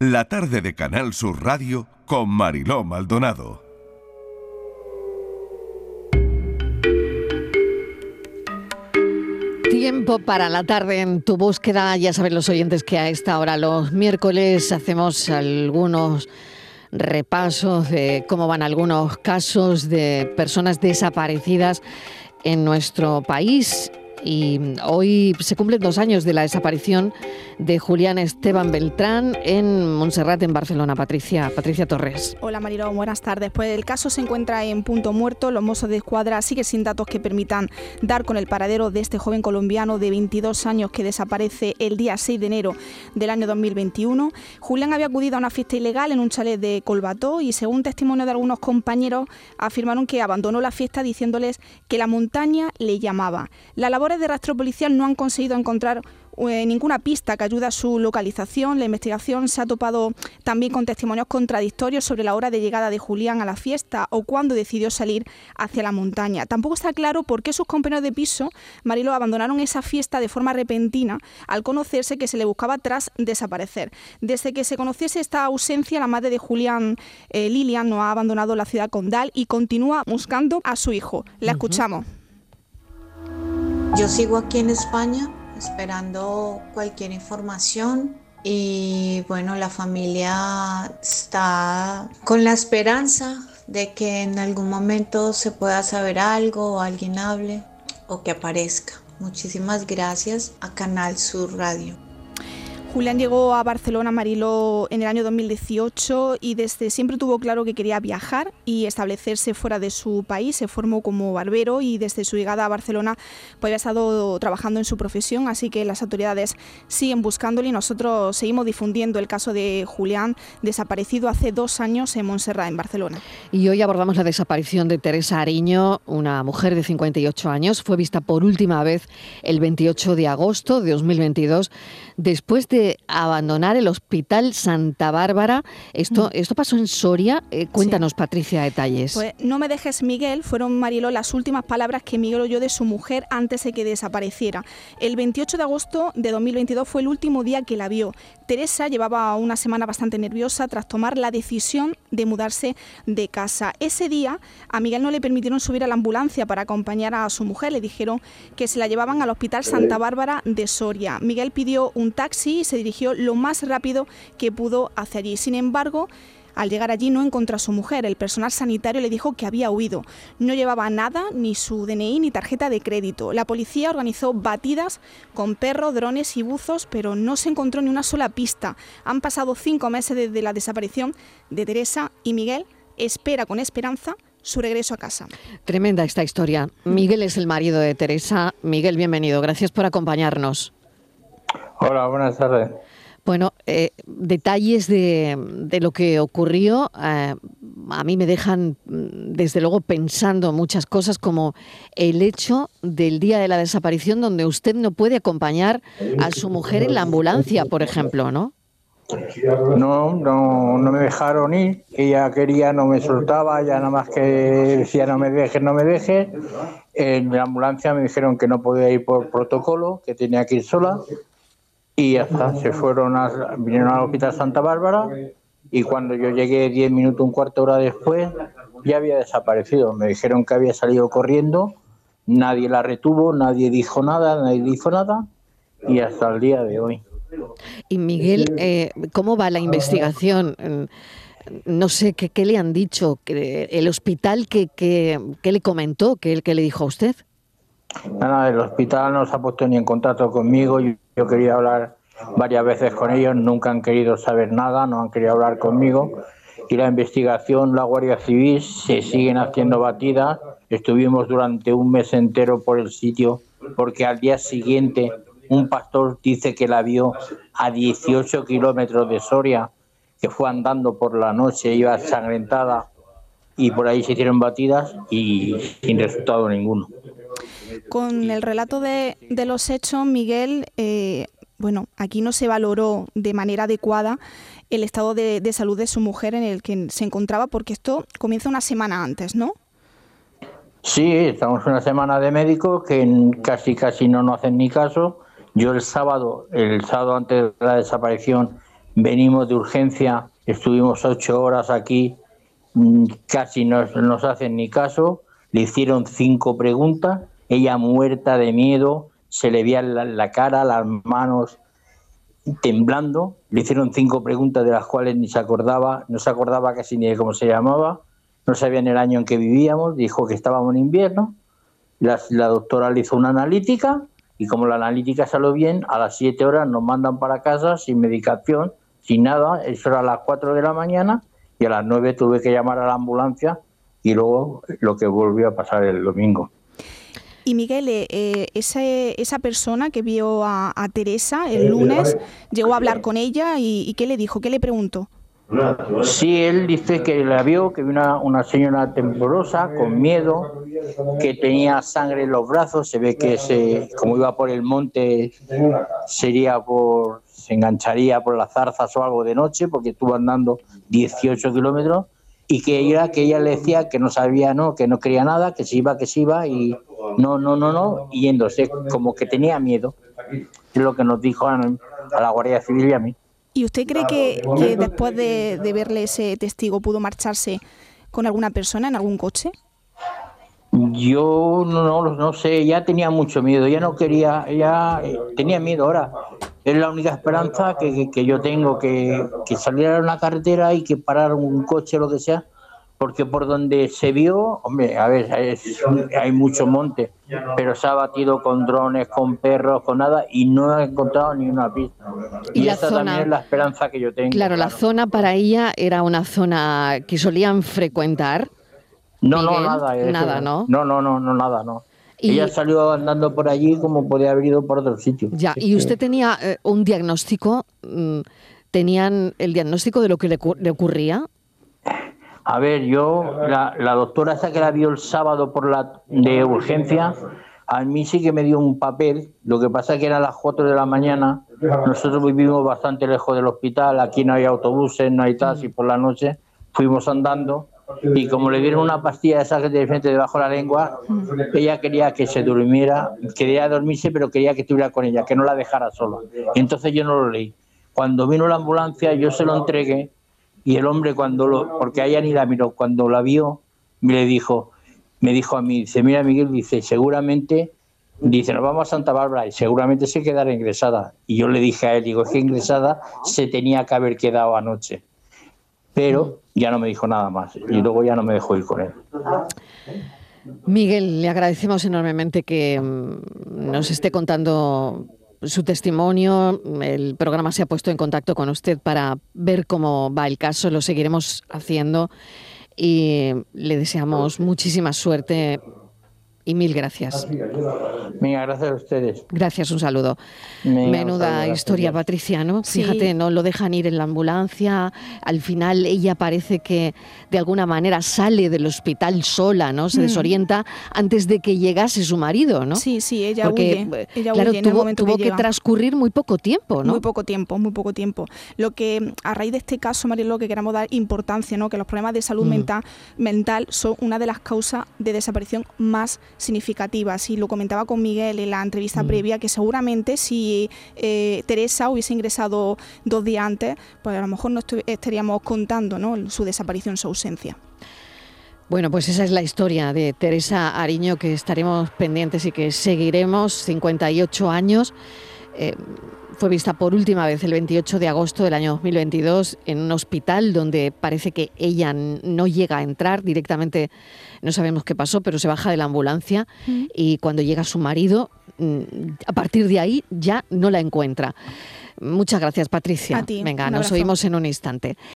La tarde de Canal Sur Radio con Mariló Maldonado. Tiempo para la tarde en tu búsqueda. Ya saben los oyentes que a esta hora, los miércoles, hacemos algunos repasos de cómo van algunos casos de personas desaparecidas en nuestro país y hoy se cumplen dos años de la desaparición de Julián Esteban Beltrán en Montserrat, en Barcelona. Patricia, Patricia Torres. Hola Mariló, buenas tardes. Pues el caso se encuentra en punto muerto. Los mozos de escuadra siguen sin datos que permitan dar con el paradero de este joven colombiano de 22 años que desaparece el día 6 de enero del año 2021. Julián había acudido a una fiesta ilegal en un chalet de Colbató y según testimonio de algunos compañeros afirmaron que abandonó la fiesta diciéndoles que la montaña le llamaba. La labor de rastro policial no han conseguido encontrar eh, ninguna pista que ayude a su localización. La investigación se ha topado también con testimonios contradictorios sobre la hora de llegada de Julián a la fiesta o cuándo decidió salir hacia la montaña. Tampoco está claro por qué sus compañeros de piso, Marilo, abandonaron esa fiesta de forma repentina al conocerse que se le buscaba tras desaparecer. Desde que se conociese esta ausencia, la madre de Julián, eh, Lilian, no ha abandonado la ciudad condal y continúa buscando a su hijo. La escuchamos. Yo sigo aquí en España esperando cualquier información y bueno, la familia está con la esperanza de que en algún momento se pueda saber algo o alguien hable o que aparezca. Muchísimas gracias a Canal Sur Radio. Julián llegó a Barcelona, Mariló, en el año 2018 y desde siempre tuvo claro que quería viajar y establecerse fuera de su país. Se formó como barbero y desde su llegada a Barcelona pues, había estado trabajando en su profesión, así que las autoridades siguen buscándole y nosotros seguimos difundiendo el caso de Julián, desaparecido hace dos años en Montserrat, en Barcelona. Y hoy abordamos la desaparición de Teresa Ariño, una mujer de 58 años. Fue vista por última vez el 28 de agosto de 2022 después de abandonar el Hospital Santa Bárbara. Esto, mm. esto pasó en Soria. Eh, cuéntanos, Patricia, detalles. Pues no me dejes, Miguel. Fueron, Mariló, las últimas palabras que Miguel oyó de su mujer antes de que desapareciera. El 28 de agosto de 2022 fue el último día que la vio. Teresa llevaba una semana bastante nerviosa tras tomar la decisión de mudarse de casa. Ese día a Miguel no le permitieron subir a la ambulancia para acompañar a su mujer. Le dijeron que se la llevaban al Hospital Santa Bárbara de Soria. Miguel pidió un taxi y se dirigió lo más rápido que pudo hacia allí. Sin embargo, al llegar allí no encontró a su mujer. El personal sanitario le dijo que había huido. No llevaba nada, ni su DNI ni tarjeta de crédito. La policía organizó batidas con perros, drones y buzos, pero no se encontró ni una sola pista. Han pasado cinco meses desde la desaparición de Teresa y Miguel espera con esperanza su regreso a casa. Tremenda esta historia. Miguel es el marido de Teresa. Miguel, bienvenido. Gracias por acompañarnos. Hola, buenas tardes. Bueno, eh, detalles de, lo que ocurrió eh, a mí me dejan, mm, desde luego, pensando muchas cosas como el hecho del día de la desaparición donde usted no puede acompañar a su mujer en la ambulancia, por ejemplo, ¿no? No, no, no me dejaron ir. Ella quería, no me soltaba, ya nada más que decía no me dejes, no me dejes. En la ambulancia me dijeron que no podía ir por protocolo, que tenía que ir sola y hasta se fueron a, vinieron al hospital Santa Bárbara y cuando yo llegué diez minutos, un cuarto hora después, ya había desaparecido. Me dijeron que había salido corriendo, nadie la retuvo, nadie dijo nada, nadie dijo nada y hasta el día de hoy. Y Miguel, eh, ¿cómo va la investigación? No sé qué, qué le han dicho, el hospital que, que, le comentó, que, que le dijo a usted. Nada, el hospital no se ha puesto ni en contacto conmigo. Yo, quería hablar varias veces con ellos, nunca han querido saber nada, no han querido hablar conmigo. Y la investigación, la Guardia Civil, se siguen haciendo batidas. Estuvimos durante un mes entero por el sitio porque al día siguiente un pastor dice que la vio a 18 kilómetros de Soria, que fue andando por la noche, iba sangrentada y por ahí se hicieron batidas y sin resultado ninguno. Con el relato de, los hechos, Miguel, eh, bueno, aquí no se valoró de manera adecuada el estado de, salud de su mujer en el que se encontraba, porque esto comienza una semana antes, ¿no? Sí, estamos una semana de médicos que casi casi no nos hacen ni caso. Yo el sábado, el sábado antes de la desaparición, venimos de urgencia, estuvimos ocho horas aquí, casi no nos hacen ni caso, le hicieron cinco preguntas, ella muerta de miedo, se le veía la, la cara, las manos temblando, le hicieron cinco preguntas de las cuales ni se acordaba, no se acordaba casi ni de cómo se llamaba, no sabía en el año en que vivíamos, dijo que estábamos en invierno, la, la doctora le hizo una analítica y como la analítica salió bien, a las siete horas nos mandan para casa sin medicación, sin nada, eso era a las cuatro de la mañana y a las nueve tuve que llamar a la ambulancia y luego lo que volvió a pasar el domingo. Y Miguel, eh, eh, ese, esa persona que vio a, a, Teresa el lunes, llegó a hablar con ella y, y ¿qué le dijo? ¿Qué le preguntó? Sí, él dice que la vio, que vio una, una señora temblorosa, con miedo, que tenía sangre en los brazos, se ve que se, como iba por el monte, sería por, se engancharía por las zarzas o algo de noche, porque estuvo andando 18 kilómetros, y que ella, que ella le decía que no sabía, no, que no quería nada, que se iba, que se iba, y no, no, no, no, yéndose, como que tenía miedo. Es lo que nos dijo a, a la Guardia Civil y a mí. ¿Y usted cree que, que después de, de, verle ese testigo pudo marcharse con alguna persona en algún coche? Yo no, no, no sé, ya tenía mucho miedo, ya no quería, ya tenía miedo ahora. Es la única esperanza que, que, que yo tengo, que, que saliera a una carretera y que parar un coche, lo que sea, porque por donde se vio, hombre, a ver, es, hay mucho monte, pero se ha batido con drones, con perros, con nada, y no ha encontrado ni una pista. Y, y esa zona, también es la esperanza que yo tengo. Claro, claro, la zona para ella era una zona que solían frecuentar. No, Miguel, no, nada. Eso, nada, ¿no? No, no, no, no, nada, no. Y, Ella salió andando por allí como podía haber ido por otro sitio. Ya, ¿y usted tenía eh, un diagnóstico? ¿Tenían el diagnóstico de lo que le, le ocurría? A ver, yo, la, la, doctora esa que la vio el sábado por la de urgencia, a mí sí que me dio un papel, lo que pasa es que era las 4 de la mañana, nosotros vivimos bastante lejos del hospital, aquí no hay autobuses, no hay taxi por la noche, fuimos andando y como le dieron una pastilla de sangre de frente debajo de la lengua, ella quería que se durmiera, quería dormirse, pero quería que estuviera con ella, que no la dejara sola. Entonces yo no lo leí. Cuando vino la ambulancia, yo se lo entregué y el hombre cuando lo, porque ella ni la miró, cuando la vio, me le dijo, me dijo a mí, dice, mira Miguel, dice, seguramente, dice, nos vamos a Santa Bárbara y seguramente se quedará ingresada. Y yo le dije a él, digo, es que ingresada se tenía que haber quedado anoche. Pero ya no me dijo nada más y luego ya no me dejó ir con él. Miguel, le agradecemos enormemente que mm, nos esté contando su testimonio. El programa se ha puesto en contacto con usted para ver cómo va el caso. Lo seguiremos haciendo y le deseamos muchísima suerte y mil gracias. Mira, gracias a ustedes. Gracias, un saludo. Venga, Menuda saludo, historia, Patricia, ¿no? Sí. Fíjate, no lo dejan ir en la ambulancia. Al final ella parece que de alguna manera sale del hospital sola, ¿no? Se mm. desorienta antes de que llegase su marido, ¿no? Sí, sí, ella Porque, huye. Ella claro, huye tuvo, tuvo que, que transcurrir muy poco tiempo, ¿no? Muy poco tiempo, muy poco tiempo. Lo que a raíz de este caso, María, que queremos dar importancia, ¿no? Que los problemas de salud mm. mental, mental son una de las causas de desaparición más significativas y lo comentaba con Miguel en la entrevista mm. previa que seguramente si eh, Teresa hubiese ingresado dos días antes pues a lo mejor no estaríamos contando ¿no? su desaparición, su ausencia. Bueno, pues esa es la historia de Teresa Ariño que estaremos pendientes y que seguiremos, 58 años. Eh, fue vista por última vez el 28 de agosto del año 2022 en un hospital donde parece que ella no llega a entrar directamente, no sabemos qué pasó, pero se baja de la ambulancia mm. y cuando llega su marido, a partir de ahí ya no la encuentra. Muchas gracias, Patricia. A ti, Venga, nos oímos en un instante.